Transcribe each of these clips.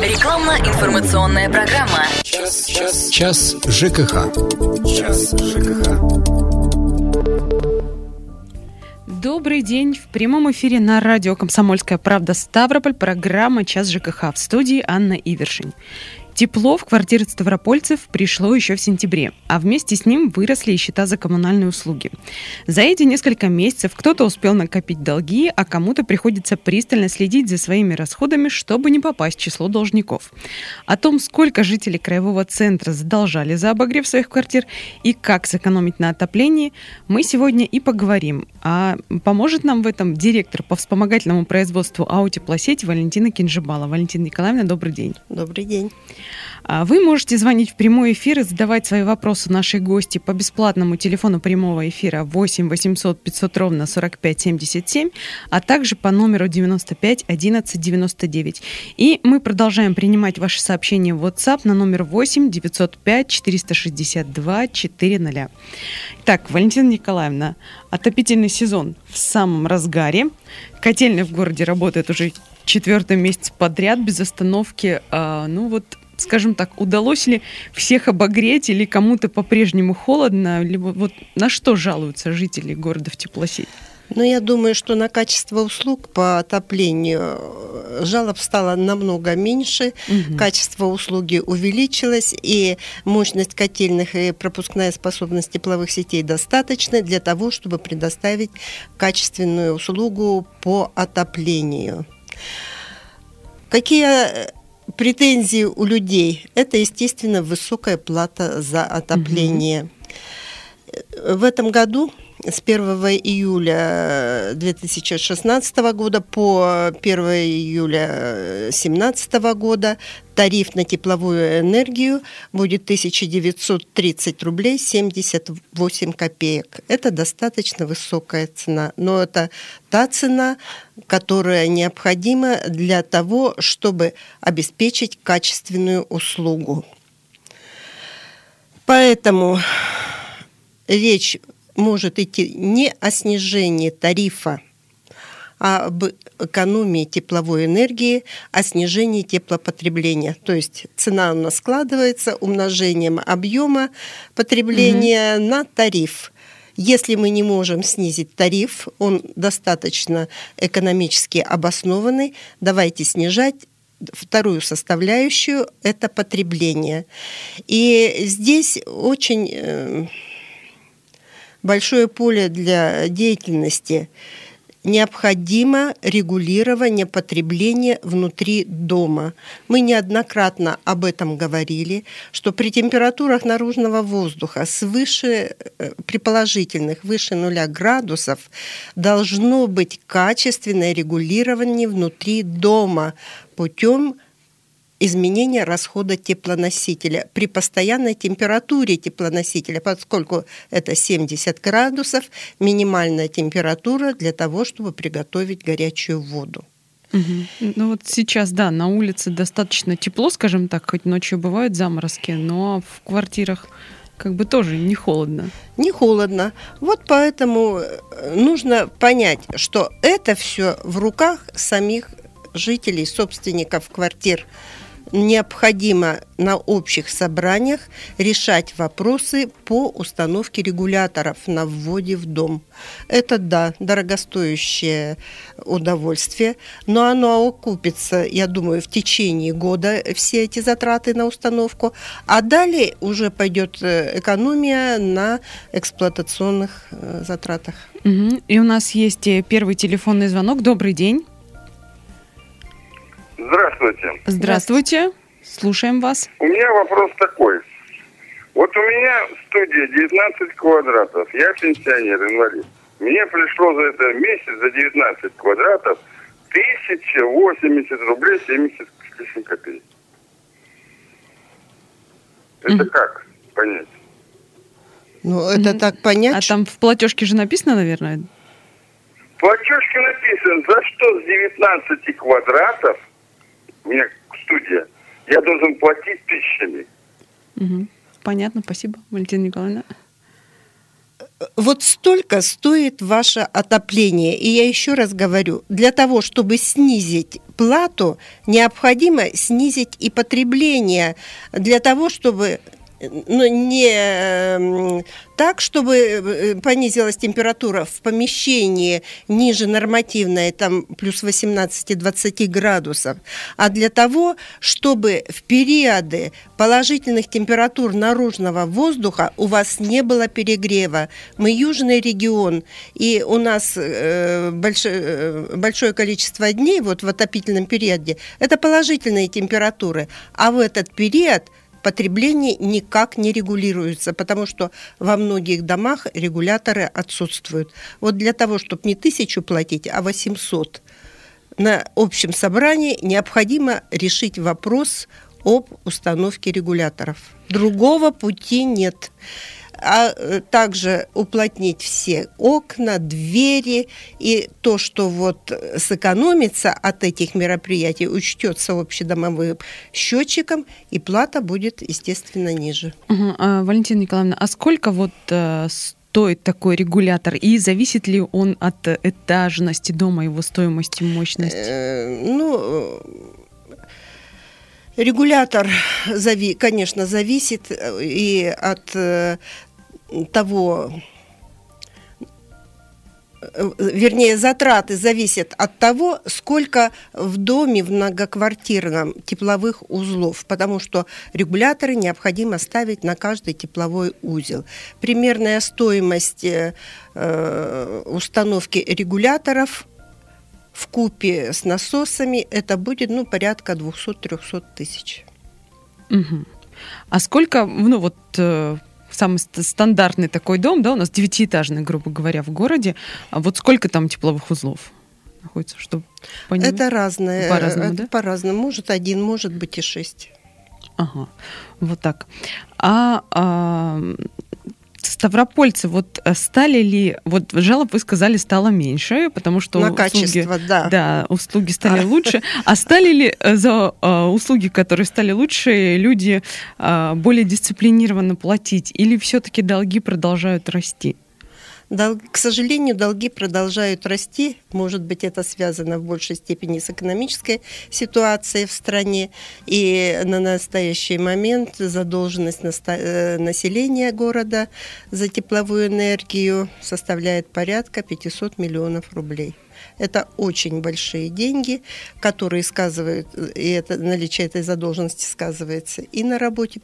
Рекламно-информационная программа. Час, час, час ЖКХ. Час ЖКХ. Добрый день. В прямом эфире на радио «Комсомольская правда» Ставрополь программа «Час ЖКХ» в студии Анна Ивершин. Тепло в квартиры ставропольцев пришло еще в сентябре, а вместе с ним выросли и счета за коммунальные услуги. За эти несколько месяцев кто-то успел накопить долги, а кому-то приходится пристально следить за своими расходами, чтобы не попасть в число должников. О том, сколько жителей краевого центра задолжали за обогрев своих квартир и как сэкономить на отоплении, мы сегодня и поговорим. А поможет нам в этом директор по вспомогательному производству аутеплосети Валентина Кинжибала. Валентина Николаевна, добрый день. Добрый день. А Вы можете звонить в прямой эфир и задавать свои вопросы нашей гости по бесплатному телефону прямого эфира 8 800 500 ровно 45 77, а также по номеру 95 11 99. И мы продолжаем принимать ваши сообщения в WhatsApp на номер 8 905 462 400. Так, Валентина Николаевна, отопительный сезон в самом разгаре. Котельная в городе работает уже четвертый месяц подряд без остановки. А, ну вот скажем так, удалось ли всех обогреть или кому-то по-прежнему холодно? Либо вот на что жалуются жители города в теплосеть? Ну, я думаю, что на качество услуг по отоплению жалоб стало намного меньше, угу. качество услуги увеличилось, и мощность котельных и пропускная способность тепловых сетей достаточны для того, чтобы предоставить качественную услугу по отоплению. Какие претензии у людей – это, естественно, высокая плата за отопление. Угу. В этом году с 1 июля 2016 года по 1 июля 2017 года тариф на тепловую энергию будет 1930 рублей 78 копеек. Это достаточно высокая цена, но это та цена, которая необходима для того, чтобы обеспечить качественную услугу. Поэтому речь может идти не о снижении тарифа, а об экономии тепловой энергии, о снижении теплопотребления. То есть цена у нас складывается умножением объема потребления угу. на тариф. Если мы не можем снизить тариф, он достаточно экономически обоснованный, давайте снижать вторую составляющую – это потребление. И здесь очень э, большое поле для деятельности, необходимо регулирование потребления внутри дома. Мы неоднократно об этом говорили, что при температурах наружного воздуха свыше, э, при положительных выше нуля градусов должно быть качественное регулирование внутри дома путем изменение расхода теплоносителя при постоянной температуре теплоносителя, поскольку это 70 градусов, минимальная температура для того, чтобы приготовить горячую воду. Угу. Ну вот сейчас, да, на улице достаточно тепло, скажем так, хоть ночью бывают заморозки, но в квартирах как бы тоже не холодно. Не холодно. Вот поэтому э, нужно понять, что это все в руках самих жителей, собственников квартир необходимо на общих собраниях решать вопросы по установке регуляторов на вводе в дом. Это, да, дорогостоящее удовольствие, но оно окупится, я думаю, в течение года все эти затраты на установку, а далее уже пойдет э, экономия на эксплуатационных э, затратах. Угу. И у нас есть э, первый телефонный звонок. Добрый день. Здравствуйте. Здравствуйте. Слушаем вас. У меня вопрос такой. Вот у меня студия 19 квадратов. Я пенсионер, инвалид. Мне пришло за это месяц, за 19 квадратов, 1080 рублей 70 с лишним копеек. Это mm. как понять? Ну, это mm. так понять. А там в платежке же написано, наверное? В платежке написано, за что с 19 квадратов меня студия, я должен платить тысячами. Угу. Понятно, спасибо, Валентина Николаевна. вот столько стоит ваше отопление. И я еще раз говорю, для того, чтобы снизить плату, необходимо снизить и потребление, для того, чтобы ну, не эм, так, чтобы э, понизилась температура в помещении ниже нормативной, там плюс 18-20 градусов, а для того, чтобы в периоды положительных температур наружного воздуха у вас не было перегрева. Мы южный регион, и у нас э, большое, э, большое количество дней вот в отопительном периоде, это положительные температуры, а в этот период – потребление никак не регулируется, потому что во многих домах регуляторы отсутствуют. Вот для того, чтобы не тысячу платить, а 800 на общем собрании необходимо решить вопрос об установке регуляторов. Другого пути нет а э, также уплотнить все окна, двери, и то, что вот сэкономится от этих мероприятий, учтется общедомовым счетчиком, и плата будет, естественно, ниже. Угу. А, Валентина Николаевна, а сколько вот э, стоит такой регулятор и зависит ли он от этажности дома, его стоимости, мощности? Э, ну, Регулятор, конечно, зависит и от того, вернее, затраты зависят от того, сколько в доме в многоквартирном тепловых узлов, потому что регуляторы необходимо ставить на каждый тепловой узел. Примерная стоимость э, установки регуляторов в купе с насосами это будет ну, порядка 200-300 тысяч. Угу. А сколько, ну вот э, самый стандартный такой дом, да, у нас девятиэтажный, грубо говоря, в городе. А вот сколько там тепловых узлов находится, чтобы понимать? Это разное. По-разному, это да? По-разному. Может один, может быть и шесть. Ага, вот так. А, а ставропольцы вот э, стали ли, вот жалоб вы сказали, стало меньше, потому что На услуги, качество, да. Да, услуги стали а. лучше. А стали ли э, за а, услуги, которые стали лучше, люди а, более дисциплинированно платить? Или все-таки долги продолжают расти? Дол- к сожалению, долги продолжают расти. Может быть, это связано в большей степени с экономической ситуацией в стране. И на настоящий момент задолженность наста- э, населения города за тепловую энергию составляет порядка 500 миллионов рублей. Это очень большие деньги, которые сказывают, и это наличие этой задолженности сказывается и на работе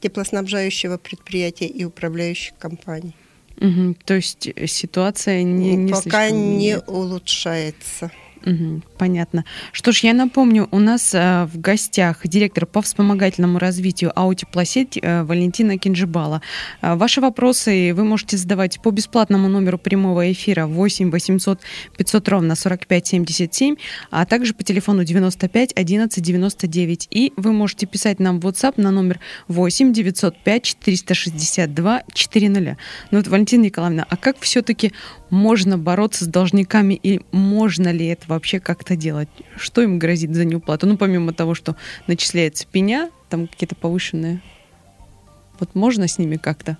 теплоснабжающего предприятия, и управляющих компаний. Угу, то есть э, ситуация не, не пока не улучшается. Понятно. Что ж, я напомню, у нас э, в гостях директор по вспомогательному развитию Аутеплосеть э, Валентина Кинжибала. Э, ваши вопросы вы можете задавать по бесплатному номеру прямого эфира 8 800 500 ровно 45 77, а также по телефону 95 11 99. И вы можете писать нам в WhatsApp на номер 8 905 462 400. Ну вот, Валентина Николаевна, а как все-таки можно бороться с должниками и можно ли это вообще как-то делать? Что им грозит за неуплату? Ну, помимо того, что начисляется пеня, там какие-то повышенные. Вот можно с ними как-то?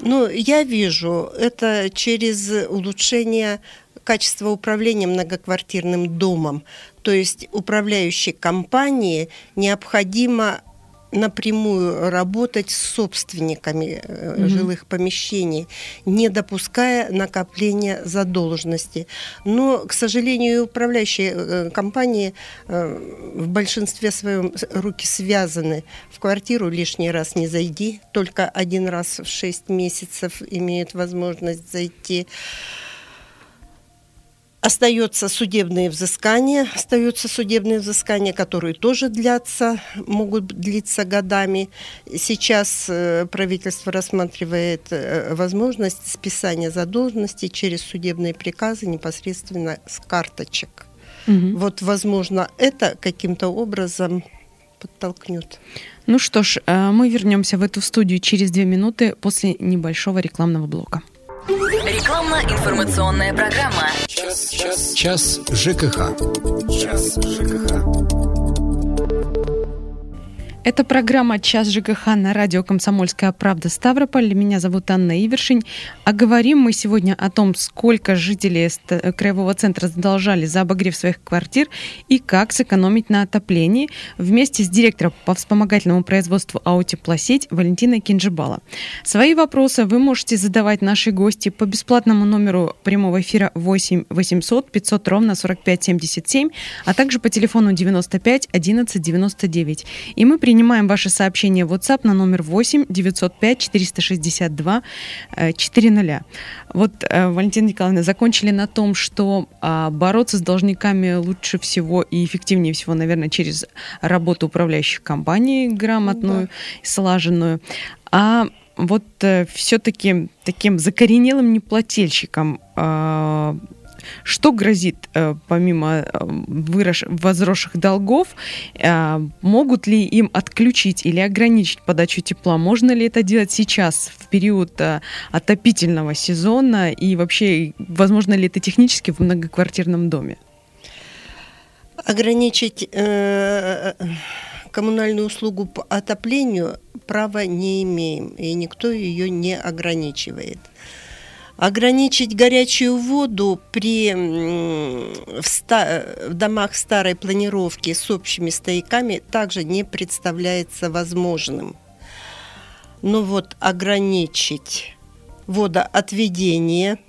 Ну, я вижу, это через улучшение качества управления многоквартирным домом. То есть управляющей компании необходимо напрямую работать с собственниками mm-hmm. жилых помещений, не допуская накопления задолженности. Но, к сожалению, управляющие э, компании э, в большинстве своем руки связаны. В квартиру лишний раз не зайди, только один раз в 6 месяцев имеют возможность зайти. Остается судебные взыскания, остаются судебные взыскания, которые тоже длятся, могут длиться годами. Сейчас э, правительство рассматривает э, возможность списания задолженности через судебные приказы непосредственно с карточек. Угу. Вот, возможно, это каким-то образом подтолкнет. Ну что ж, э, мы вернемся в эту студию через две минуты после небольшого рекламного блока. Рекламно-информационная программа. Час, час, час ЖКХ. Час ЖКХ. Это программа «Час ЖКХ» на радио «Комсомольская правда» Ставрополь. Меня зовут Анна Ивершин. А говорим мы сегодня о том, сколько жителей Краевого центра задолжали за обогрев своих квартир и как сэкономить на отоплении вместе с директором по вспомогательному производству «Аутеплосеть» Валентиной Кинжибала. Свои вопросы вы можете задавать наши гости по бесплатному номеру прямого эфира 8 800 500 ровно 45 77, а также по телефону 95 11 99. И мы принимаем Принимаем ваши сообщения в WhatsApp на номер 8 905 462 400. Вот, э, Валентина Николаевна, закончили на том, что а, бороться с должниками лучше всего и эффективнее всего, наверное, через работу управляющих компаний грамотную, да. слаженную. А вот э, все-таки таким закоренелым неплательщикам э, что грозит, э, помимо э, возросших долгов? Э, могут ли им отключить или ограничить подачу тепла? Можно ли это делать сейчас, в период отопительного сезона? И вообще, возможно ли это технически в многоквартирном доме? Ограничить э, коммунальную услугу по отоплению права не имеем, и никто ее не ограничивает. Ограничить горячую воду при, в, ста, в домах старой планировки с общими стояками также не представляется возможным. Но вот ограничить водоотведение,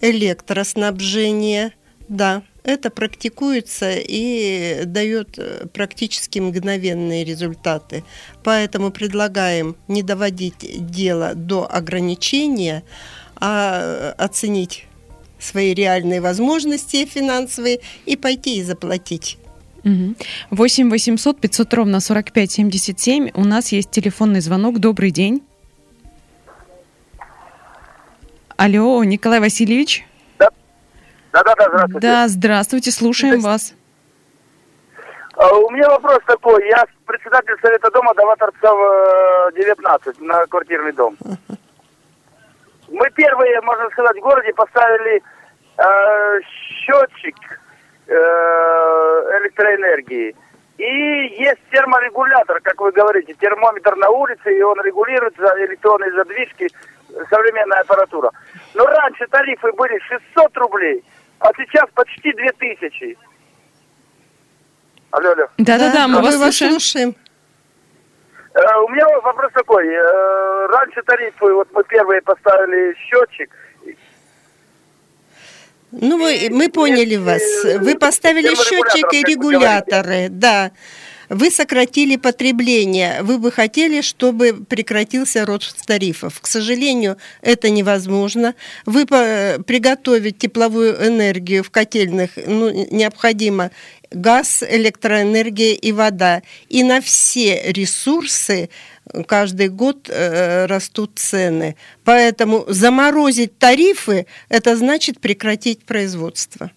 электроснабжение, да, это практикуется и дает э, практически мгновенные результаты. Поэтому предлагаем не доводить дело до ограничения, а оценить свои реальные возможности финансовые и пойти и заплатить. 8 800 500 ровно 45 77. У нас есть телефонный звонок. Добрый день. Алло, Николай Васильевич. Да, да, да, здравствуйте. Да, здравствуйте, слушаем вас. А, у меня вопрос такой. Я председатель Совета дома Даваторцев 19 э, на квартирный дом. Uh-huh. Мы первые, можно сказать, в городе поставили э, счетчик э, электроэнергии. И есть терморегулятор, как вы говорите, термометр на улице, и он регулирует за электронные задвижки, современная аппаратура. Но раньше тарифы были 600 рублей, а сейчас почти 2000. Алло, алло. Да-да-да, мы вас слушаем. Э, у меня вопрос такой. Э, раньше тарифы, вот мы первые поставили счетчик. Ну, мы, мы поняли вас. Вы поставили счетчик и регуляторы, да. Вы сократили потребление. Вы бы хотели, чтобы прекратился рост тарифов. К сожалению, это невозможно. Вы приготовить тепловую энергию в котельных ну, необходимо газ, электроэнергия и вода. И на все ресурсы каждый год э, растут цены. Поэтому заморозить тарифы – это значит прекратить производство.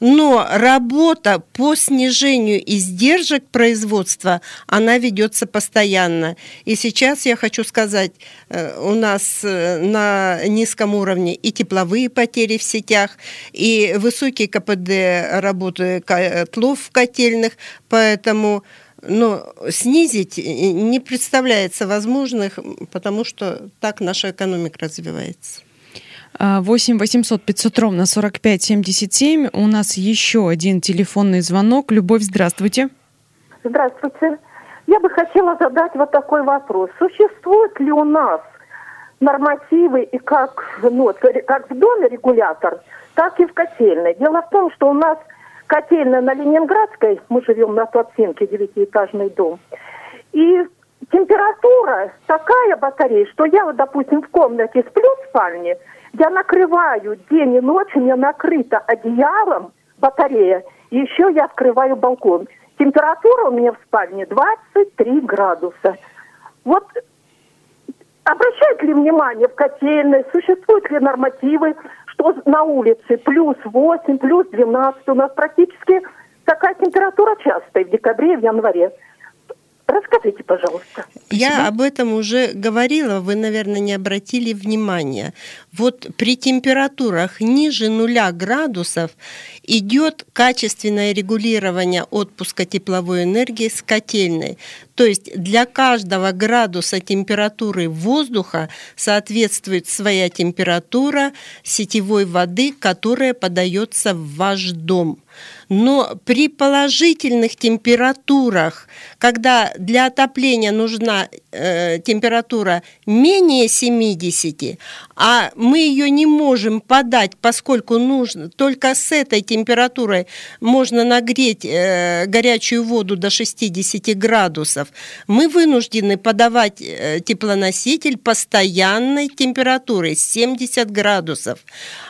Но работа по снижению издержек производства, она ведется постоянно. И сейчас я хочу сказать, э, у нас э, на низком уровне и тепловые потери в сетях, и высокий КПД работы котлов котельных, поэтому но снизить не представляется возможным, потому что так наша экономика развивается. 8 800 500 ровно 45 77. У нас еще один телефонный звонок. Любовь, здравствуйте. Здравствуйте. Я бы хотела задать вот такой вопрос. Существует ли у нас нормативы и как, ну, как в доме регулятор, так и в котельной? Дело в том, что у нас котельная на Ленинградской, мы живем на Туапсинке, девятиэтажный дом, и температура такая батарея, что я вот, допустим, в комнате сплю в спальне – я накрываю день и ночь, у меня накрыто одеялом батарея, и еще я открываю балкон. Температура у меня в спальне 23 градуса. Вот обращают ли внимание в котельной, существуют ли нормативы, что на улице плюс 8, плюс 12, у нас практически такая температура частая в декабре и в январе. Рас, Расскажите, пожалуйста. Я об этом уже говорила, вы, наверное, не обратили внимания. Вот при температурах ниже нуля градусов идет качественное регулирование отпуска тепловой энергии с котельной. То есть для каждого градуса температуры воздуха соответствует своя температура сетевой воды, которая подается в ваш дом. Но при положительных температурах, когда для отопления нужна э, температура менее 70, а мы ее не можем подать, поскольку нужно только с этой температурой можно нагреть э, горячую воду до 60 градусов, мы вынуждены подавать э, теплоноситель постоянной температурой 70 градусов.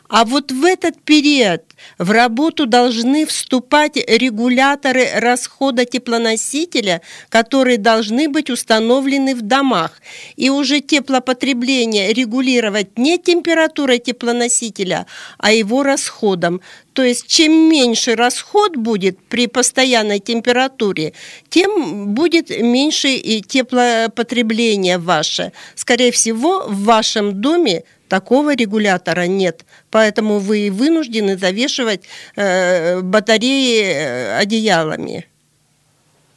А вот в этот период в работу должны вступать регуляторы расхода теплоносителя, которые должны быть установлены в домах. И уже теплопотребление регулировать не температурой теплоносителя, а его расходом. То есть чем меньше расход будет при постоянной температуре, тем будет меньше и теплопотребление ваше. Скорее всего, в вашем доме Такого регулятора нет, поэтому вы вынуждены завешивать э, батареи э, одеялами.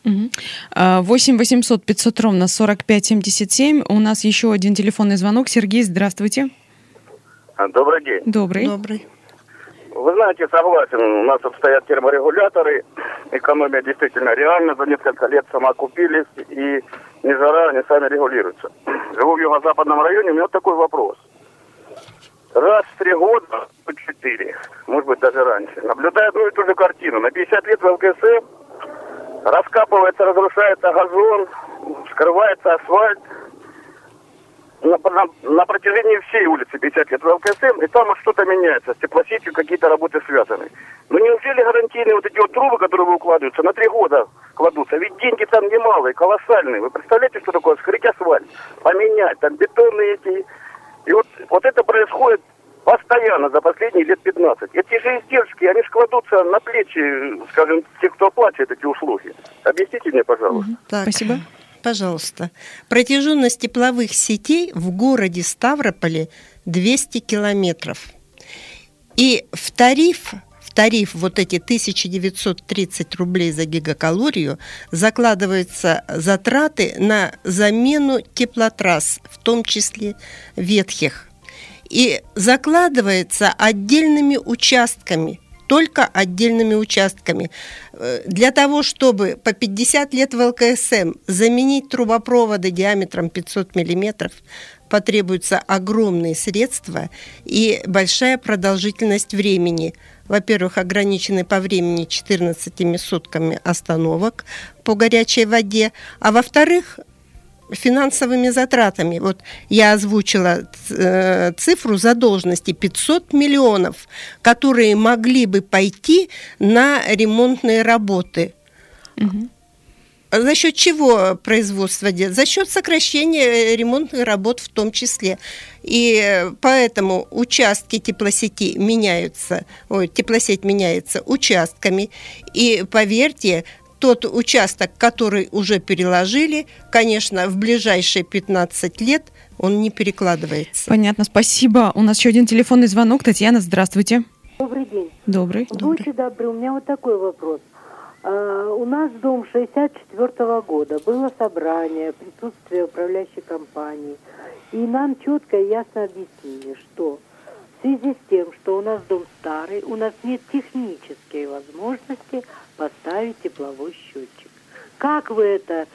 8 800 500 ровно 45 77. У нас еще один телефонный звонок. Сергей, здравствуйте. Добрый день. Добрый. Добрый. Вы знаете, согласен, у нас обстоят терморегуляторы, экономия действительно реально, за несколько лет сама купились, и ни жара, они сами регулируются. Живу в юго-западном районе, у меня вот такой вопрос – раз в три года, по четыре, может быть, даже раньше, наблюдая одну и ту же картину. На 50 лет в ЛКСМ раскапывается, разрушается газон, скрывается асфальт, на, на, на протяжении всей улицы 50 лет в ЛКСМ, и там что-то меняется, с теплосетью какие-то работы связаны. Но неужели гарантийные вот эти вот трубы, которые вы укладываются, на три года кладутся? Ведь деньги там немалые, колоссальные. Вы представляете, что такое скрыть асфальт, поменять, там бетонные эти и вот, вот это происходит постоянно за последние лет 15. Эти же издержки, они складутся на плечи, скажем, тех, кто оплачивает эти услуги. Объясните мне, пожалуйста. Так, Спасибо. Пожалуйста. Протяженность тепловых сетей в городе Ставрополе 200 километров. И в тариф в тариф вот эти 1930 рублей за гигакалорию закладываются затраты на замену теплотрасс, в том числе ветхих. И закладывается отдельными участками – только отдельными участками. Э, для того, чтобы по 50 лет в ЛКСМ заменить трубопроводы диаметром 500 миллиметров, потребуются огромные средства и большая продолжительность времени – во-первых, ограничены по времени 14 сутками остановок по горячей воде, а во-вторых, финансовыми затратами. Вот я озвучила э, цифру задолженности 500 миллионов, которые могли бы пойти на ремонтные работы. Угу. За счет чего производство делает? За счет сокращения ремонтных работ в том числе. И поэтому участки теплосети меняются, ой, теплосеть меняется участками. И поверьте, тот участок, который уже переложили, конечно, в ближайшие 15 лет он не перекладывается. Понятно, спасибо. У нас еще один телефонный звонок. Татьяна, здравствуйте. Добрый день. Добрый. Будьте добры, у меня вот такой вопрос. А, у нас дом 64 -го года. Было собрание, присутствие управляющей компании. И нам четко и ясно объяснили, что в связи с тем, что у нас дом старый, у нас нет технической возможности поставить тепловой счетчик. Как вы это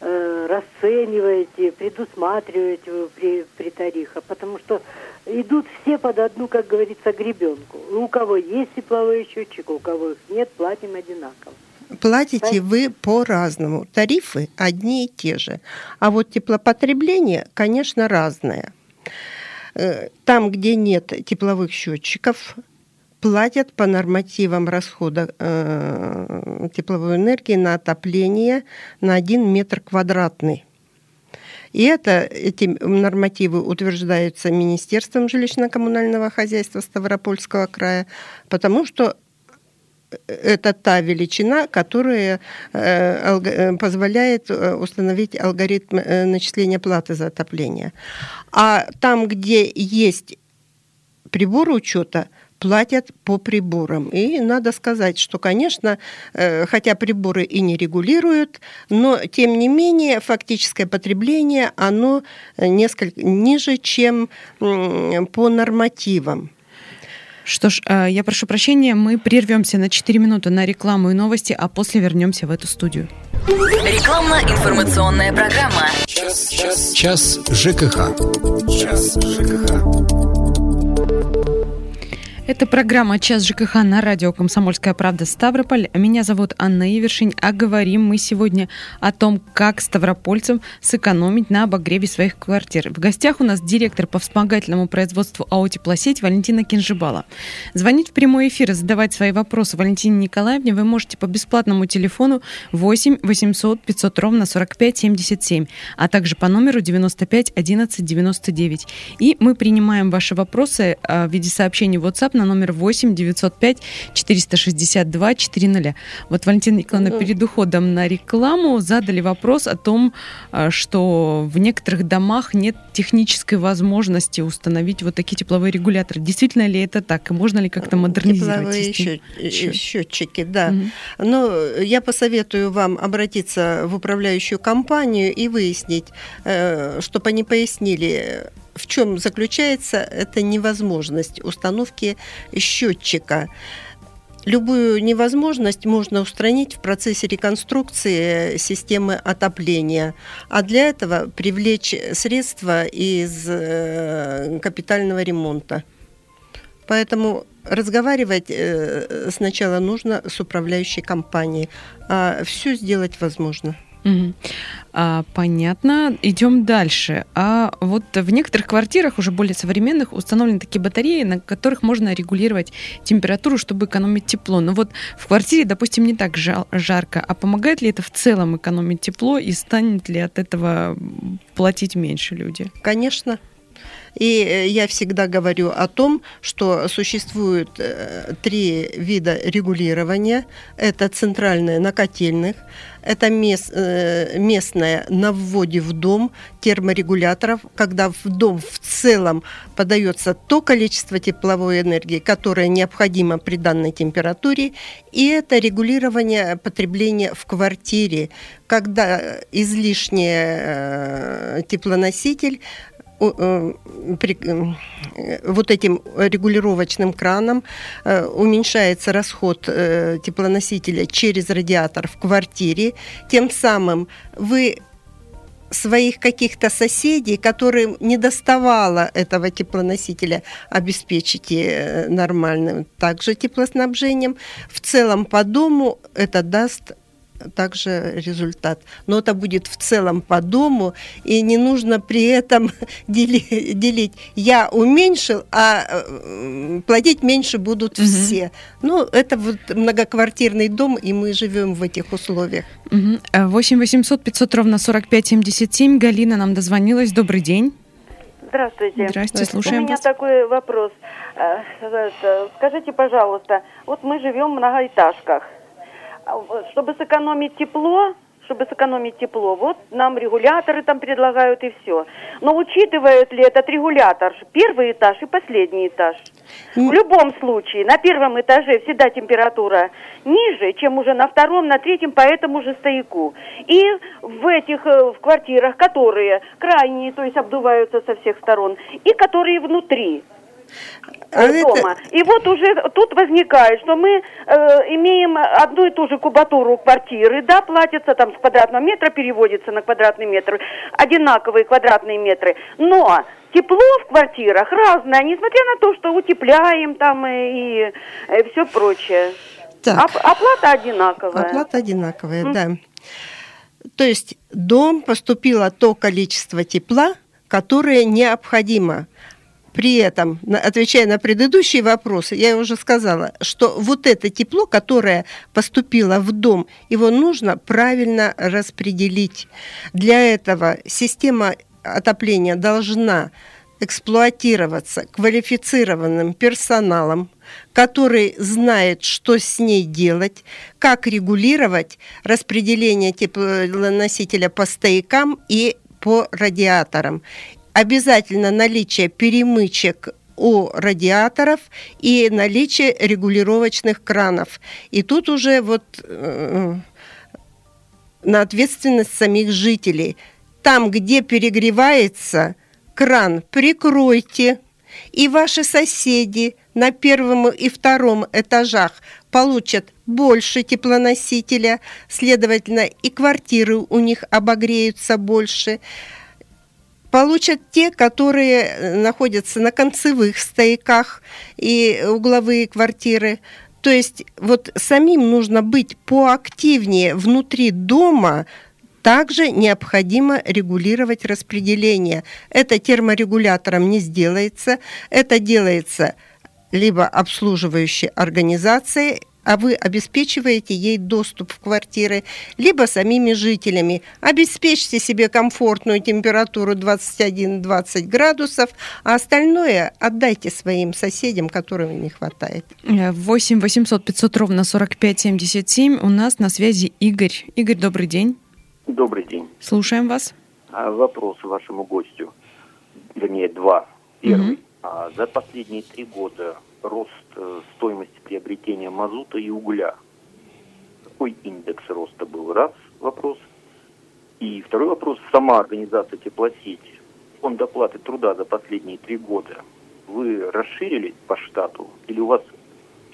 э, расцениваете, предусматриваете при, при тарифах? Потому что идут все под одну, как говорится, гребенку. У кого есть тепловой счетчик, у кого их нет, платим одинаково. Платите вы по-разному. Тарифы одни и те же. А вот теплопотребление, конечно, разное. Э, там, где нет тепловых счетчиков, платят по нормативам расхода э, тепловой энергии на отопление на 1 метр квадратный. И это, эти нормативы утверждаются Министерством жилищно-коммунального хозяйства Ставропольского края, потому что это та величина, которая позволяет установить алгоритм начисления платы за отопление. А там, где есть прибор учета, платят по приборам. И надо сказать, что, конечно, э, хотя приборы и не регулируют, но, тем не менее, фактическое потребление, оно несколько ниже, чем по нормативам. Что ж, э, я прошу прощения, мы прервемся на 4 минуты на рекламу и новости, а после вернемся в эту студию. Рекламно-информационная программа. Час, час, час ЖКХ. Час ЖКХ. Это программа «Час ЖКХ» на радио «Комсомольская правда» Ставрополь. Меня зовут Анна Ивершин, а говорим мы сегодня о том, как ставропольцам сэкономить на обогреве своих квартир. В гостях у нас директор по вспомогательному производству АО «Теплосеть» Валентина Кинжибала. Звонить в прямой эфир и задавать свои вопросы Валентине Николаевне вы можете по бесплатному телефону 8 800 500 ровно 45 77, а также по номеру 95 11 99. И мы принимаем ваши вопросы а, в виде сообщений в WhatsApp на номер 8 905 462 400. Вот Валентина Николаевна перед уходом на рекламу задали вопрос о том, а, что в некоторых домах нет технической возможности установить вот такие тепловые регуляторы. Действительно ли это так? И можно ли как-то модернизировать Тепловые счет, счет. счетчики, да. Угу. Но я посоветую вам обратиться в управляющую компанию и выяснить, э, чтобы они пояснили, в чем заключается эта невозможность установки счетчика. Любую невозможность можно устранить в процессе реконструкции системы отопления, а для этого привлечь средства из э, капитального ремонта. Поэтому разговаривать э, сначала нужно с управляющей компанией, а все сделать возможно. А, понятно. Идем дальше. А вот в некоторых квартирах, уже более современных, установлены такие батареи, на которых можно регулировать температуру, чтобы экономить тепло. Но вот в квартире, допустим, не так жарко. А помогает ли это в целом экономить тепло и станет ли от этого платить меньше люди? Конечно. И э, я всегда говорю о том, что существует э, три вида регулирования. Это центральное на котельных, это мест, э, местное на вводе в дом терморегуляторов, когда в дом в целом подается то количество тепловой энергии, которое необходимо при данной температуре, и это регулирование потребления в квартире, когда излишний теплоноситель вот этим регулировочным краном э, уменьшается расход теплоносителя через радиатор в квартире. Тем самым вы своих каких-то соседей, которым не доставало этого теплоносителя, обеспечите нормальным также теплоснабжением. В целом по дому это даст также результат. Но это будет в целом по дому, и не нужно при этом делить. Я уменьшил, а э, платить меньше будут угу. все. Ну, это вот многоквартирный дом, и мы живем в этих условиях. Угу. 8 800 500 ровно 45 77. Галина нам дозвонилась. Добрый день. Здравствуйте. Здравствуйте, слушаем У меня вас. такой вопрос. Э, скажите, пожалуйста, вот мы живем в многоэтажках – чтобы сэкономить тепло, чтобы сэкономить тепло, вот нам регуляторы там предлагают и все. Но учитывают ли этот регулятор первый этаж и последний этаж? В любом случае, на первом этаже всегда температура ниже, чем уже на втором, на третьем по этому же стояку. И в этих э, в квартирах, которые крайние, то есть обдуваются со всех сторон, и которые внутри, дома. Это... И вот уже тут возникает, что мы э, имеем одну и ту же кубатуру квартиры, да, платится там с квадратного метра, переводится на квадратный метр, одинаковые квадратные метры, но тепло в квартирах разное, несмотря на то, что утепляем там и, и, и все прочее. Так. Оп- оплата одинаковая. Оплата одинаковая, mm. да. То есть дом поступило то количество тепла, которое необходимо при этом, отвечая на предыдущие вопросы, я уже сказала, что вот это тепло, которое поступило в дом, его нужно правильно распределить. Для этого система отопления должна эксплуатироваться квалифицированным персоналом, который знает, что с ней делать, как регулировать распределение теплоносителя по стоякам и по радиаторам. Обязательно наличие перемычек у радиаторов и наличие регулировочных кранов. И тут уже вот э, на ответственность самих жителей. Там, где перегревается, кран прикройте, и ваши соседи на первом и втором этажах получат больше теплоносителя, следовательно, и квартиры у них обогреются больше. Получат те, которые находятся на концевых стояках и угловые квартиры. То есть вот самим нужно быть поактивнее внутри дома, также необходимо регулировать распределение. Это терморегулятором не сделается, это делается либо обслуживающей организацией, а вы обеспечиваете ей доступ в квартиры, либо самими жителями. Обеспечьте себе комфортную температуру 21-20 градусов, а остальное отдайте своим соседям, которым не хватает. 8 800 500 ровно 45 77. У нас на связи Игорь. Игорь, добрый день. Добрый день. Слушаем вас. А, вопрос вашему гостю. Вернее, два. Первый. Угу. А, за последние три года рост э, стоимости приобретения мазута и угля. Какой индекс роста был? Раз вопрос. И второй вопрос. Сама организация теплосети, фонд оплаты труда за последние три года, вы расширили по штату или у вас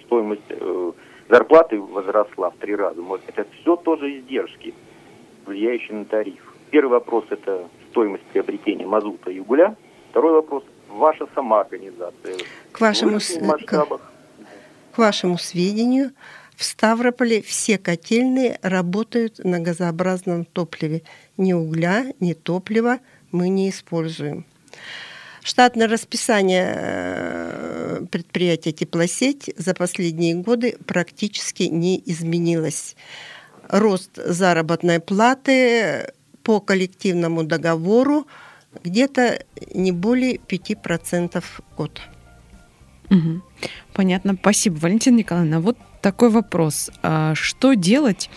стоимость э, зарплаты возросла в три раза? Может, это все тоже издержки, влияющие на тариф? Первый вопрос – это стоимость приобретения мазута и угля. Второй вопрос – ваша сама организация? К вашему, к, к вашему сведению, в Ставрополе все котельные работают на газообразном топливе. Ни угля, ни топлива мы не используем. Штатное расписание э, предприятия «Теплосеть» за последние годы практически не изменилось. Рост заработной платы по коллективному договору – где-то не более 5% в год. Угу. Понятно. Спасибо, Валентина Николаевна. Вот такой вопрос. А что делать,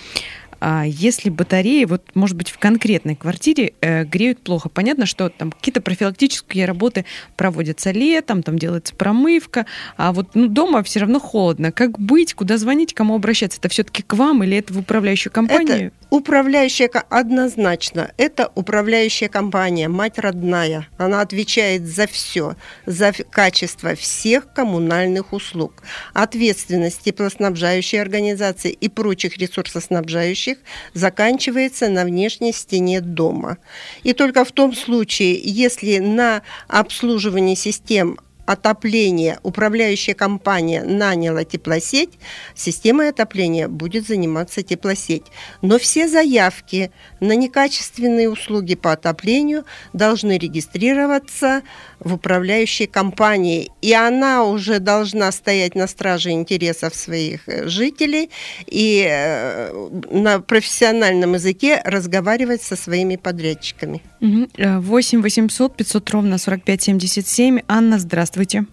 а если батареи, вот, может быть, в конкретной квартире э, греют плохо, понятно, что там какие-то профилактические работы проводятся летом, там делается промывка, а вот ну, дома все равно холодно. Как быть, куда звонить, кому обращаться? Это все-таки к вам или это в управляющую компанию? Это управляющая однозначно. Это управляющая компания, мать родная. Она отвечает за все, за качество всех коммунальных услуг. Ответственность теплоснабжающей организации и прочих ресурсоснабжающих работающих заканчивается на внешней стене дома. И только в том случае, если на обслуживание систем отопления управляющая компания наняла теплосеть, системой отопления будет заниматься теплосеть. Но все заявки на некачественные услуги по отоплению должны регистрироваться в управляющей компании. И она уже должна стоять на страже интересов своих э, жителей и э, на профессиональном языке разговаривать со своими подрядчиками. 8 800 500 ровно 45 77. Анна, здравствуйте.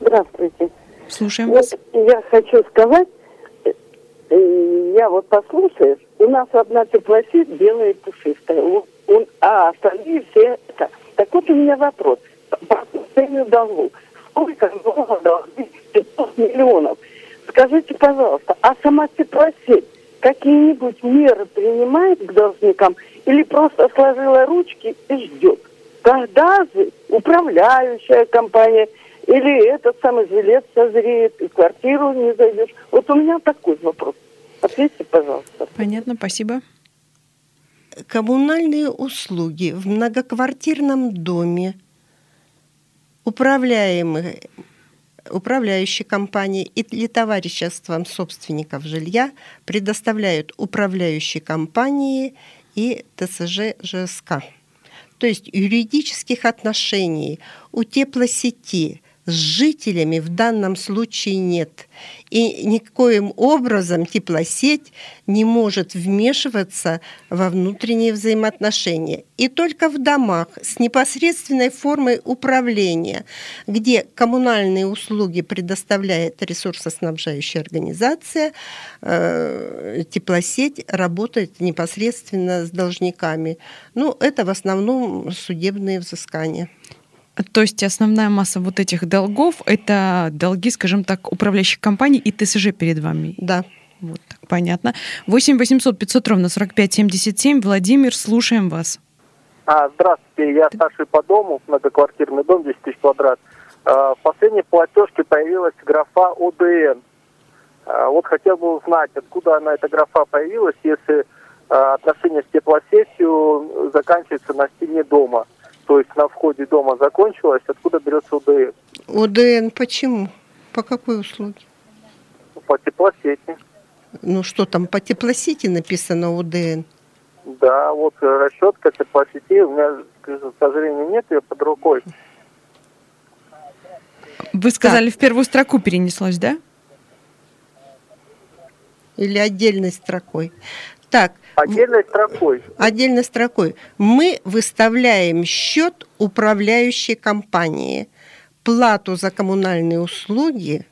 Здравствуйте. Слушаем вот вас. Я хочу сказать, э, я вот послушаю, у нас одна теплосеть белая и пушистая, а остальные все это. Так вот у меня вопрос по отношению долгу. Сколько долга должны? 500 миллионов. Скажите, пожалуйста, а сама теплосеть какие-нибудь меры принимает к должникам или просто сложила ручки и ждет? Когда же управляющая компания или этот самый жилец созреет и квартиру не зайдешь? Вот у меня такой вопрос. Ответьте, пожалуйста. Понятно, спасибо. Коммунальные услуги в многоквартирном доме управляемые управляющие компании или товариществом собственников жилья предоставляют управляющие компании и ТСЖ ЖСК. То есть юридических отношений у теплосети с жителями в данном случае нет. И никоим образом теплосеть не может вмешиваться во внутренние взаимоотношения. И только в домах с непосредственной формой управления, где коммунальные услуги предоставляет ресурсоснабжающая организация, э, теплосеть работает непосредственно с должниками. Ну, это в основном судебные взыскания. То есть основная масса вот этих долгов – это долги, скажем так, управляющих компаний и ТСЖ перед вами? Да. Вот так, понятно. 8 800 500 ровно 45 77. Владимир, слушаем вас. А, здравствуйте, я старший по дому, многоквартирный дом, 10 тысяч квадрат. А, в последней платежке появилась графа ОДН. А, вот хотел бы узнать, откуда она, эта графа появилась, если а, отношения с теплосетью заканчиваются на стене дома – то есть на входе дома закончилась, откуда берется УДН? УДН почему? По какой услуге? По теплосети. Ну что там, по теплосети написано УДН? Да, вот расчетка теплосети, у меня, к сожалению, нет ее под рукой. Вы сказали, так. в первую строку перенеслось, да? Или отдельной строкой. Так. Отдельной строкой. Отдельной строкой. Мы выставляем счет управляющей компании. Плату за коммунальные услуги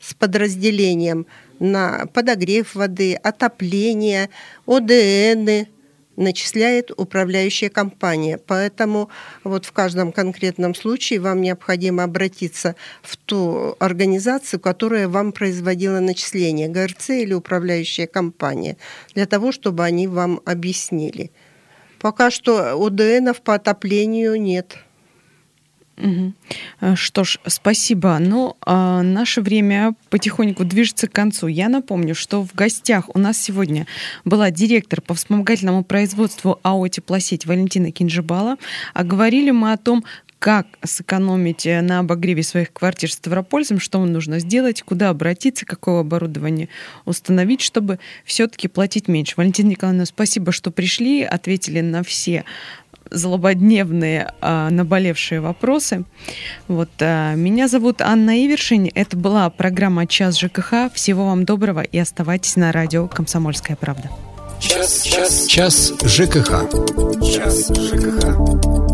с подразделением на подогрев воды, отопление, ОДНы, начисляет управляющая компания. Поэтому вот в каждом конкретном случае вам необходимо обратиться в ту организацию, которая вам производила начисление, ГРЦ или управляющая компания, для того, чтобы они вам объяснили. Пока что ОДНов по отоплению нет. Угу. Что ж, спасибо. Ну, а наше время потихоньку движется к концу. Я напомню, что в гостях у нас сегодня была директор по вспомогательному производству АО «Теплосеть» Валентина Кинжибала. А говорили мы о том, как сэкономить на обогреве своих квартир ставропольцам, что нужно сделать, куда обратиться, какое оборудование установить, чтобы все-таки платить меньше. Валентина Николаевна, спасибо, что пришли, ответили на все злободневные а, наболевшие вопросы. Вот, а, меня зовут Анна Ивершин. Это была программа «Час ЖКХ». Всего вам доброго и оставайтесь на радио «Комсомольская правда». Час, час, час ЖКХ. Час ЖКХ.